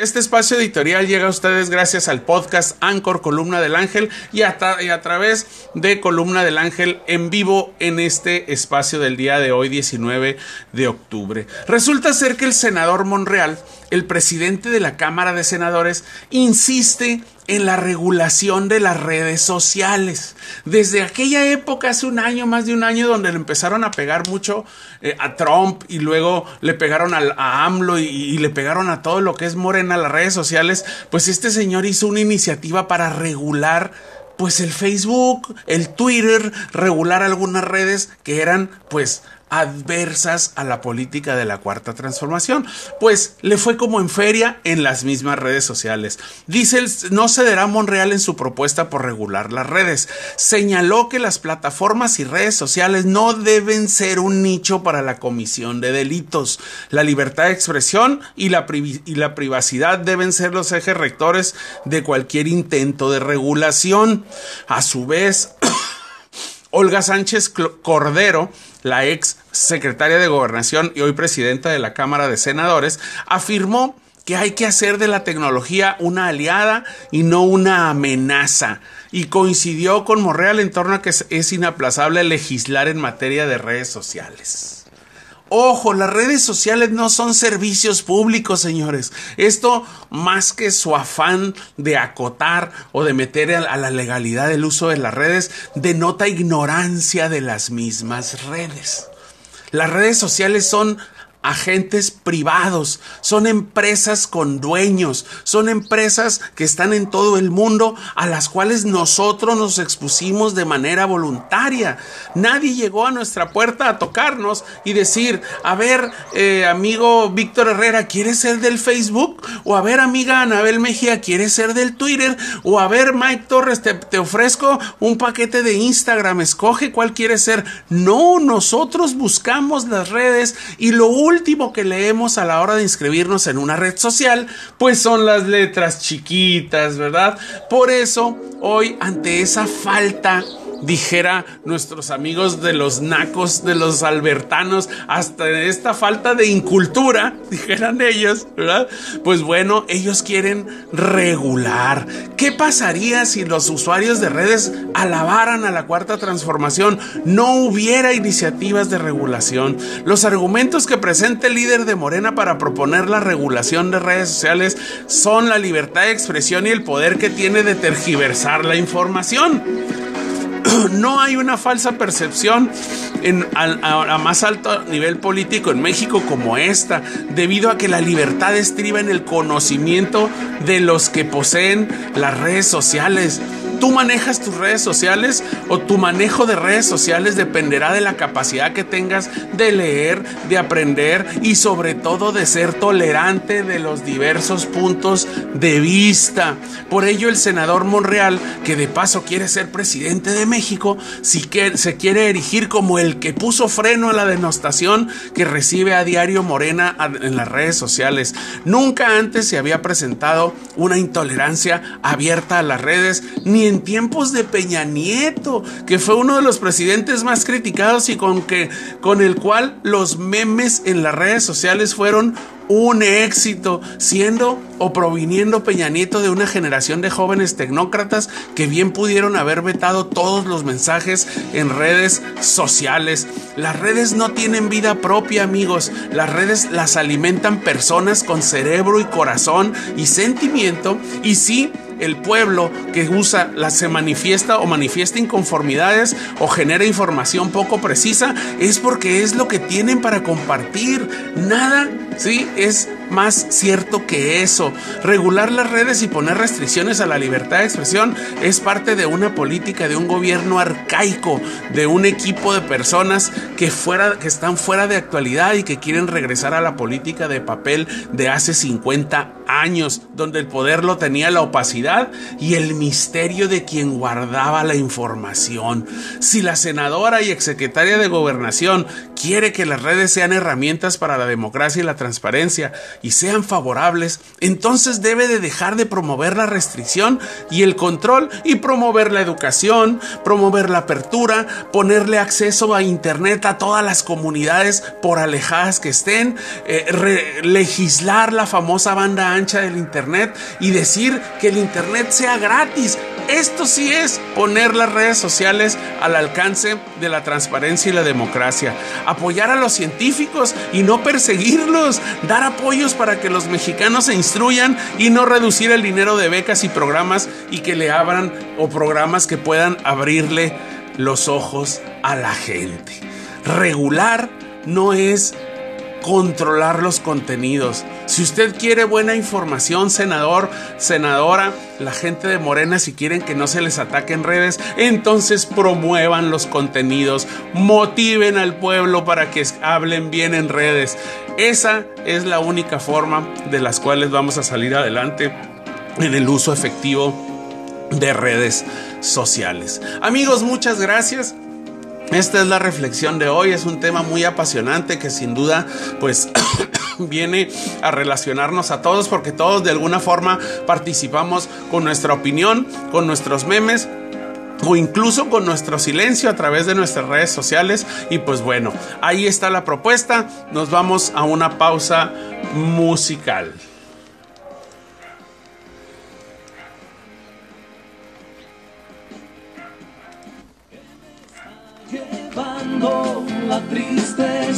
Este espacio editorial llega a ustedes gracias al podcast Anchor Columna del Ángel y a, y a, través de Columna del Ángel en vivo en este espacio del día de hoy, 19 de octubre. Resulta ser que el senador Monreal, el presidente de la Cámara de Senadores, insiste en la regulación de las redes sociales. Desde aquella época, hace un año, más de un año, donde le empezaron a pegar mucho eh, a Trump y luego le pegaron a, AMLO y, y, le pegaron a todo lo que es Morena, las redes sociales, pues este señor hizo una iniciativa para regular pues el Facebook, el Twitter, regular algunas redes que eran pues adversas a la política de la cuarta transformación. Pues le fue como en feria en las mismas redes sociales. Dice, no cederá Monreal en su propuesta por regular las redes. Señaló que las plataformas y redes sociales no deben ser un nicho para la comisión de delitos. La libertad de expresión y la, y la privacidad deben ser los ejes rectores de cualquier intento de regulación. A su vez, Olga Sánchez Cordero, la ex secretaria de Gobernación y hoy presidenta de la Cámara de Senadores, afirmó que hay que hacer de la tecnología una aliada y no una amenaza. Y coincidió con Monreal en torno a que es inaplazable legislar en materia de redes sociales. Ojo, las redes sociales no son servicios públicos, señores. Esto, más que su afán de acotar o de meter a la legalidad el uso de las redes, denota ignorancia de las mismas redes. Las redes sociales son agentes privados, son empresas con dueños, son empresas que están en todo el mundo a las cuales nosotros nos expusimos de manera voluntaria. Nadie llegó a nuestra puerta a tocarnos y decir, a ver, eh, amigo Víctor Herrera, ¿quieres ser del Facebook? O a ver, amiga Anabel Mejía, ¿quieres ser del Twitter? O a ver, Mike Torres, te, te ofrezco un paquete de Instagram, escoge cuál quieres ser. No, nosotros buscamos las redes y lo último que leemos a la hora de inscribirnos en una red social, pues son las letras chiquitas, ¿verdad? Por eso, hoy, ante esa falta dijera nuestros amigos de los nacos, de los albertanos, hasta esta falta de incultura, dijeran ellos, ¿verdad? Pues bueno, ellos quieren regular. ¿Qué pasaría si los usuarios de redes alabaran a la cuarta transformación? No hubiera iniciativas de regulación. Los argumentos que presenta el líder de Morena para proponer la regulación de redes sociales son la libertad de expresión y el poder que tiene de tergiversar la información no hay una falsa percepción en, a, a, más alto nivel político en México como esta, debido a que la libertad estriba en el conocimiento de los que poseen las redes sociales. Tú manejas tus redes sociales o tu manejo de redes sociales dependerá de la capacidad que tengas de leer, de aprender y sobre todo de ser tolerante de los diversos puntos de vista. Por ello el senador Monreal, que de paso quiere ser presidente de México, si que, se quiere erigir como el que puso freno a la denostación que recibe a diario Morena en las redes sociales. Nunca antes se había presentado una intolerancia abierta a las redes ni en tiempos de Peña Nieto, que fue uno de los presidentes más criticados y con, que, con el cual los memes en las redes sociales fueron un éxito, siendo o proviniendo Peña Nieto de una generación de jóvenes tecnócratas que bien pudieron haber vetado todos los mensajes en redes sociales. Las redes no tienen vida propia, amigos. Las redes las alimentan personas con cerebro y corazón y sentimiento y sí el pueblo que usa la se manifiesta o manifiesta inconformidades o genera información poco precisa es porque es lo que tienen para compartir. Nada, sí, es más cierto que eso. Regular las redes y poner restricciones a la libertad de expresión es parte de una política de un gobierno arcaico, de un equipo de personas que, fuera, que están fuera de actualidad y que quieren regresar a la política de papel de hace 50 años, donde el poder lo tenía la opacidad y el misterio de quien guardaba la información. Si la senadora y exsecretaria de gobernación quiere que las redes sean herramientas para la democracia y la transparencia y sean favorables, entonces debe de dejar de promover la restricción y el control y promover la educación, promover la apertura, ponerle acceso a Internet a todas las comunidades por alejadas que estén, eh, legislar la famosa banda ancha del Internet y decir que el Internet sea gratis. Esto sí es poner las redes sociales al alcance de la transparencia y la democracia. Apoyar a los científicos y no perseguirlos. Dar apoyos para que los mexicanos se instruyan y no reducir el dinero de becas y programas y que le abran o programas que puedan abrirle los ojos a la gente. Regular no es controlar los contenidos. Si usted quiere buena información, senador, senadora, la gente de Morena, si quieren que no se les ataque en redes, entonces promuevan los contenidos, motiven al pueblo para que hablen bien en redes. Esa es la única forma de las cuales vamos a salir adelante en el uso efectivo de redes sociales. Amigos, muchas gracias. Esta es la reflexión de hoy, es un tema muy apasionante que sin duda pues viene a relacionarnos a todos porque todos de alguna forma participamos con nuestra opinión, con nuestros memes, o incluso con nuestro silencio a través de nuestras redes sociales. Y pues bueno, ahí está la propuesta. Nos vamos a una pausa musical. llevando la tristeza.